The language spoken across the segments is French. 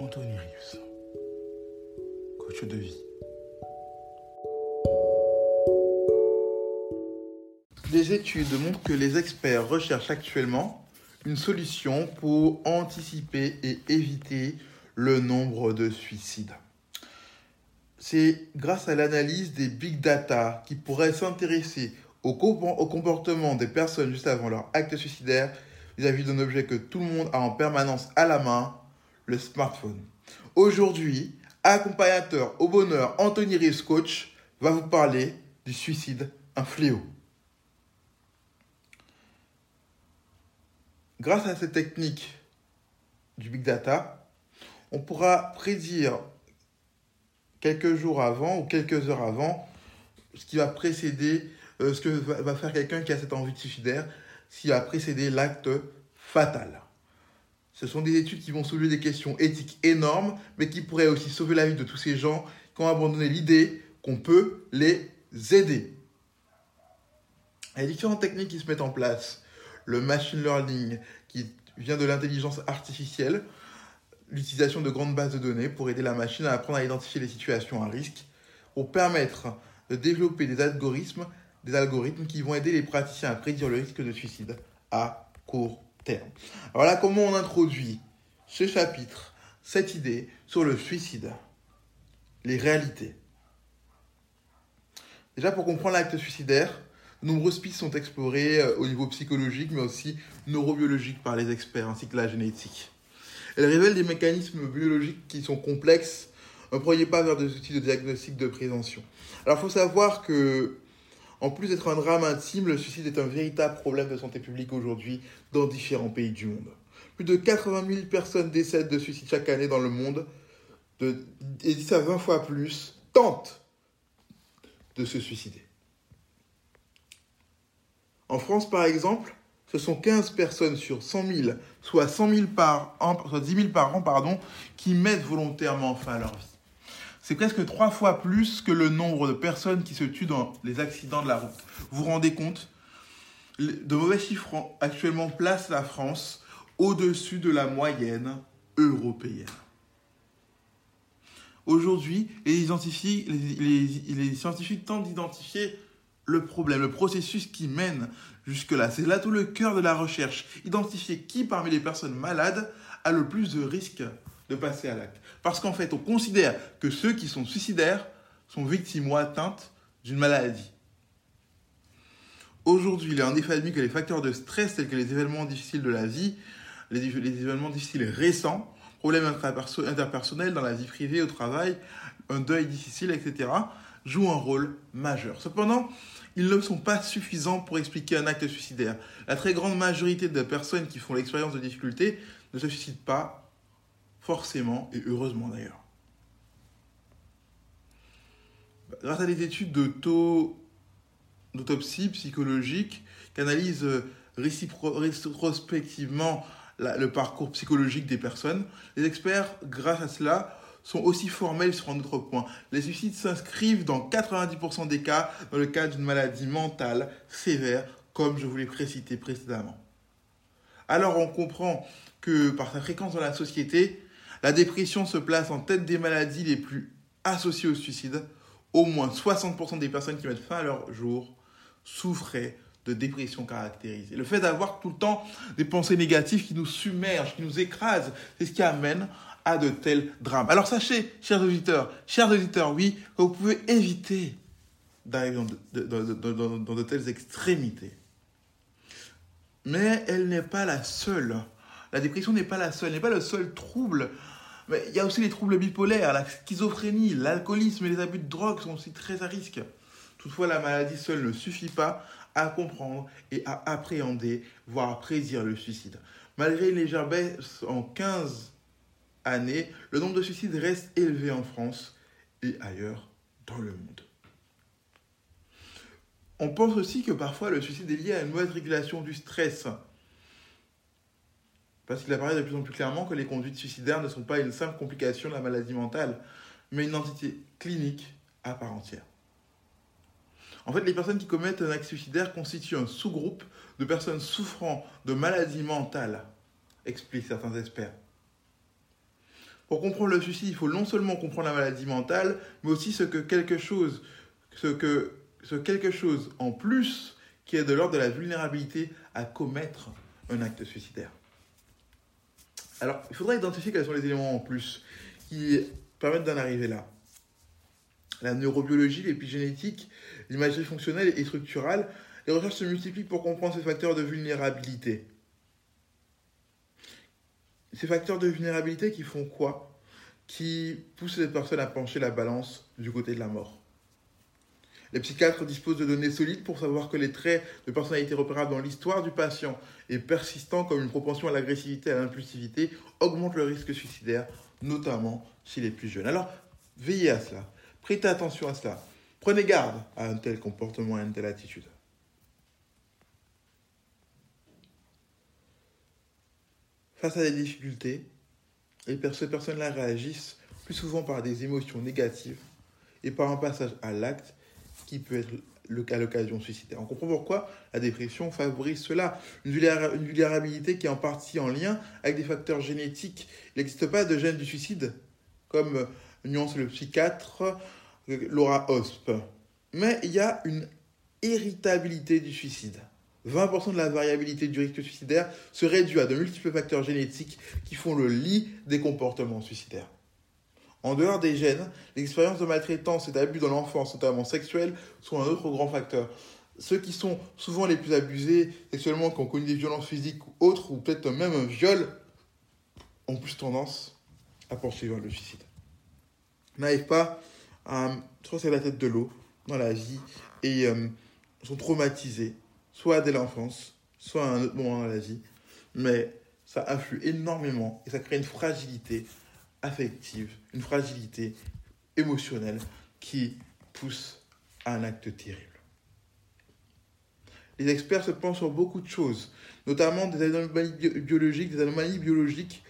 Anthony Rius, coach de vie. Des études montrent que les experts recherchent actuellement une solution pour anticiper et éviter le nombre de suicides. C'est grâce à l'analyse des big data qui pourraient s'intéresser au, au comportement des personnes juste avant leur acte suicidaire vis-à-vis d'un objet que tout le monde a en permanence à la main, smartphone. Aujourd'hui, accompagnateur au bonheur Anthony Rives Coach va vous parler du suicide, un fléau. Grâce à cette technique du big data, on pourra prédire quelques jours avant ou quelques heures avant ce qui va précéder, euh, ce que va faire quelqu'un qui a cette envie de suicidaire, s'il a précédé l'acte fatal. Ce sont des études qui vont soulever des questions éthiques énormes, mais qui pourraient aussi sauver la vie de tous ces gens qui ont abandonné l'idée qu'on peut les aider. Il y a différentes techniques qui se mettent en place. Le machine learning, qui vient de l'intelligence artificielle, l'utilisation de grandes bases de données pour aider la machine à apprendre à identifier les situations à risque, pour permettre de développer des algorithmes, des algorithmes qui vont aider les praticiens à prédire le risque de suicide à court terme. Voilà comment on introduit ce chapitre, cette idée sur le suicide, les réalités? Déjà pour comprendre l'acte suicidaire, de nombreuses pistes sont explorées euh, au niveau psychologique, mais aussi neurobiologique par les experts, ainsi que la génétique. Elles révèlent des mécanismes biologiques qui sont complexes, un premier pas vers des outils de diagnostic de prévention. Alors il faut savoir que en plus d'être un drame intime, le suicide est un véritable problème de santé publique aujourd'hui dans différents pays du monde. Plus de 80 000 personnes décèdent de suicide chaque année dans le monde, et 10 à 20 fois plus tentent de se suicider. En France, par exemple, ce sont 15 personnes sur 100 000, soit, 100 000 par an, soit 10 000 par an, qui mettent volontairement fin à leur vie. C'est presque trois fois plus que le nombre de personnes qui se tuent dans les accidents de la route. Vous vous rendez compte? De mauvais chiffres actuellement placent la France au-dessus de la moyenne européenne. Aujourd'hui, les, scientifiques tentent d'identifier le problème, le processus qui mène jusque-là. C'est là tout le cœur de la recherche. Identifier qui parmi les personnes malades a le plus de risques de passer à l'acte. Parce qu'en fait, on considère que ceux qui sont suicidaires sont victimes ou atteintes d'une maladie. Aujourd'hui, il est en effet admis que les facteurs de stress tels que les événements difficiles de la vie, les, événements difficiles récents, problèmes interpersonnels dans la vie privée, au travail, un deuil difficile, etc., jouent un rôle majeur. Cependant, ils ne sont pas suffisants pour expliquer un acte suicidaire. La très grande majorité de personnes qui font l'expérience de difficulté ne se suicident pas forcément, et heureusement d'ailleurs. Grâce à des études d'autopsie psychologique qui analysent euh, rétrospectivement le parcours psychologique des personnes, les experts, grâce à cela, sont aussi formels sur un autre point. Les suicides s'inscrivent dans 90% des cas dans le cas d'une maladie mentale sévère, comme je vous l'ai précité précédemment. Alors on comprend que par sa fréquence dans la société, la dépression se place en tête des maladies les plus associées au suicide. Au moins 60% des personnes qui mettent fin à leur jour souffraient de dépression caractérisée. Le fait d'avoir tout le temps des pensées négatives qui nous submergent, qui nous écrasent, c'est ce qui amène à de tels drames. Alors sachez, chers auditeurs, chers auditeurs, oui, que vous pouvez éviter d'arriver dans, dans de telles extrémités. Mais elle n'est pas la seule. La dépression n'est pas la seule, n'est pas le seul trouble Mais il y a aussi les troubles bipolaires, la schizophrénie, l'alcoolisme et les abus de drogue sont aussi très à risque. Toutefois, la maladie seule ne suffit pas à comprendre et à appréhender, voire à prédire le suicide. Malgré une légère baisse en 15 années, le nombre de suicides reste élevé en France et ailleurs dans le monde. On pense aussi que parfois le suicide est lié à une mauvaise régulation du stress. Parce qu'il apparaît de plus en plus clairement que les conduites suicidaires ne sont pas une simple complication de la maladie mentale, mais une entité clinique à part entière. En fait, les personnes qui commettent un acte suicidaire constituent un sous-groupe de personnes souffrant de maladies mentales, expliquent certains experts. Pour comprendre le suicide, il faut non seulement comprendre la maladie mentale, mais aussi ce que quelque chose, ce que ce quelque chose en plus qui est de l'ordre de la vulnérabilité à commettre un acte suicidaire. Alors, il faudra identifier quels sont les éléments en plus qui permettent d'en arriver là. La neurobiologie, l'épigénétique, l'imagerie fonctionnelle et structurale, les recherches se multiplient pour comprendre ces facteurs de vulnérabilité. Ces facteurs de vulnérabilité qui font quoi? Qui poussent les personnes à pencher la balance du côté de la mort. Les psychiatres disposent de données solides pour savoir que les traits de personnalité repérables dans l'histoire du patient et persistants comme une propension à l'agressivité et à l'impulsivité augmentent le risque suicidaire, notamment chez les plus jeunes. Alors, veillez à cela, prêtez attention à cela, prenez garde à un tel comportement et à une telle attitude. Face à des difficultés, ces personnes-là réagissent plus souvent par des émotions négatives et par un passage à l'acte qui peut être le cas l'occasion suicidaire. On comprend pourquoi la dépression favorise cela. Une vulnérabilité qui est en partie en lien avec des facteurs génétiques. Il n'existe pas de gène du suicide, comme nuance le psychiatre Laura Hosp. Mais il y a une héritabilité du suicide. 20% de la variabilité du risque suicidaire se réduit à de multiples facteurs génétiques qui font le lit des comportements suicidaires. En dehors des gènes, l'expérience de maltraitance et d'abus dans l'enfance, notamment sexuelle, sont un autre grand facteur. Ceux qui sont souvent les plus abusés sexuellement, qui ont connu des violences physiques ou autres, ou peut-être même un viol, ont plus tendance à poursuivre le suicide. N'arrivent pas à c'est la tête de l'eau dans la vie et euh, sont traumatisés, soit dès l'enfance, soit à un autre moment dans la vie. Mais ça influe énormément et ça crée une fragilité affective, une fragilité émotionnelle qui pousse à un acte terrible. Les experts se pensent sur beaucoup de choses, notamment des anomalies biologiques, des anomalies biologiques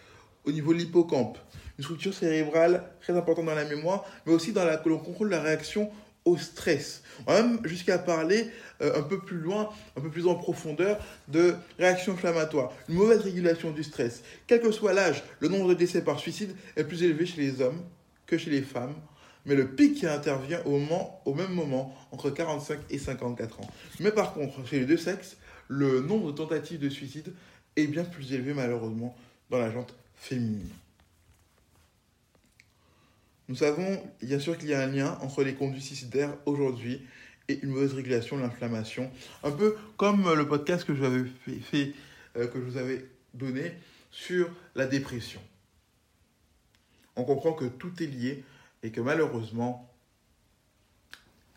au niveau de l'hippocampe, une structure cérébrale très importante dans la mémoire, mais aussi dans la que l'on contrôle la réaction stress. On va même jusqu'à parler euh, un peu plus loin, un peu plus en profondeur de réaction inflammatoire, une mauvaise régulation du stress. Quel que soit l'âge, le nombre de décès par suicide est plus élevé chez les hommes que chez les femmes, mais le pic intervient au, moment, au même moment, entre 45 et 54 ans. Mais par contre, chez les deux sexes, le nombre de tentatives de suicide est bien plus élevé malheureusement dans la jante féminine. Nous savons bien sûr qu'il y a un lien entre les conduits suicidaires aujourd'hui et une mauvaise régulation de l'inflammation. Un peu comme le podcast que je, vous fait, euh, que je vous avais donné sur la dépression. On comprend que tout est lié et que malheureusement,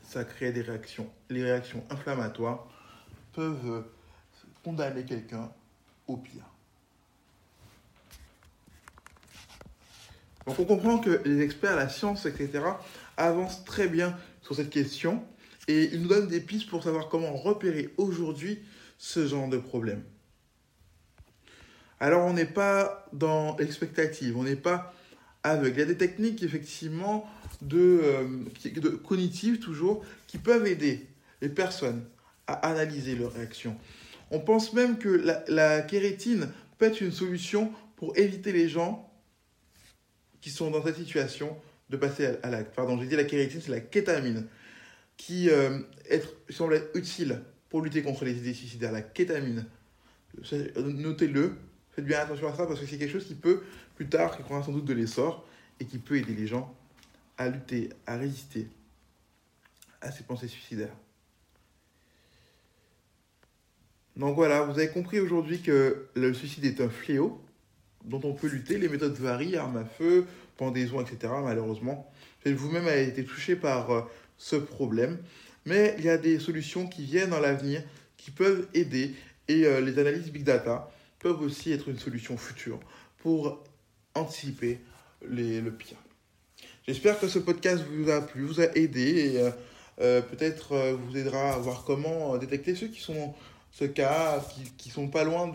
ça crée des réactions. Les réactions inflammatoires peuvent condamner quelqu'un au pire. Donc on comprend que les experts, la science, etc., avancent très bien sur cette question et ils nous donnent des pistes pour savoir comment repérer aujourd'hui ce genre de problème. Alors on n'est pas dans l'expectative, on n'est pas aveugle. Il y a des techniques effectivement de, euh, cognitives toujours qui peuvent aider les personnes à analyser leurs réactions. On pense même que la, la kérétine peut être une solution pour éviter les gens qui sont dans cette situation de passer à, l'acte. Pardon, j'ai dit la kératine, c'est la kétamine, qui euh, semble être utile pour lutter contre les idées suicidaires. La kétamine, notez-le, faites bien attention à ça parce que c'est quelque chose qui peut, plus tard, qui prendra sans doute de l'essor et qui peut aider les gens à lutter, à résister à ces pensées suicidaires. Donc voilà, vous avez compris aujourd'hui que le suicide est un fléau dont on peut lutter. Les méthodes varient, armes à feu, pendaison, etc. Malheureusement, vous-même avez été touché par euh, ce problème. Mais il y a des solutions qui viennent dans l'avenir, qui peuvent aider. Et euh, les analyses Big Data peuvent aussi être une solution future pour anticiper le pire. J'espère que ce podcast vous a plu, vous a aidé et euh, peut-être vous aidera à voir comment détecter ceux qui sont ce cas, qui, sont pas loin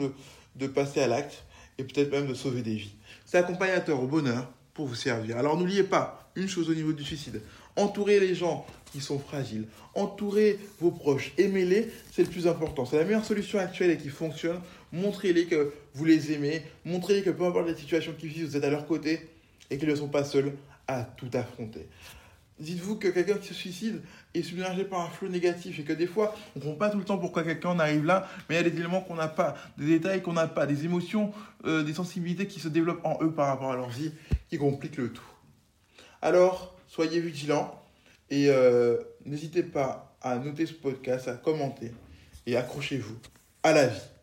de passer à l'acte et peut-être même de sauver des vies. C'est accompagnateur au bonheur pour vous servir. Alors n'oubliez pas une chose au niveau du suicide. Entourez les gens qui sont fragiles. Entourez vos proches. Aimez-les, c'est le plus important. C'est la meilleure solution actuelle et qui fonctionne. Montrez-les que vous les aimez. Montrez-les que peu importe la situation qu'ils vivent, vous êtes à leur côté et qu'ils ne sont pas seuls à tout affronter. Dites-vous que quelqu'un qui se suicide est submergé par un flot négatif et que des fois, on ne comprend pas tout le temps pourquoi quelqu'un en arrive là, mais il y a des éléments qu'on n'a pas, des détails qu'on n'a pas, des émotions, euh, des sensibilités qui se développent en eux par rapport à leur vie qui compliquent le tout. Alors, soyez vigilants et euh, n'hésitez pas à noter ce podcast, à commenter et accrochez-vous à la vie.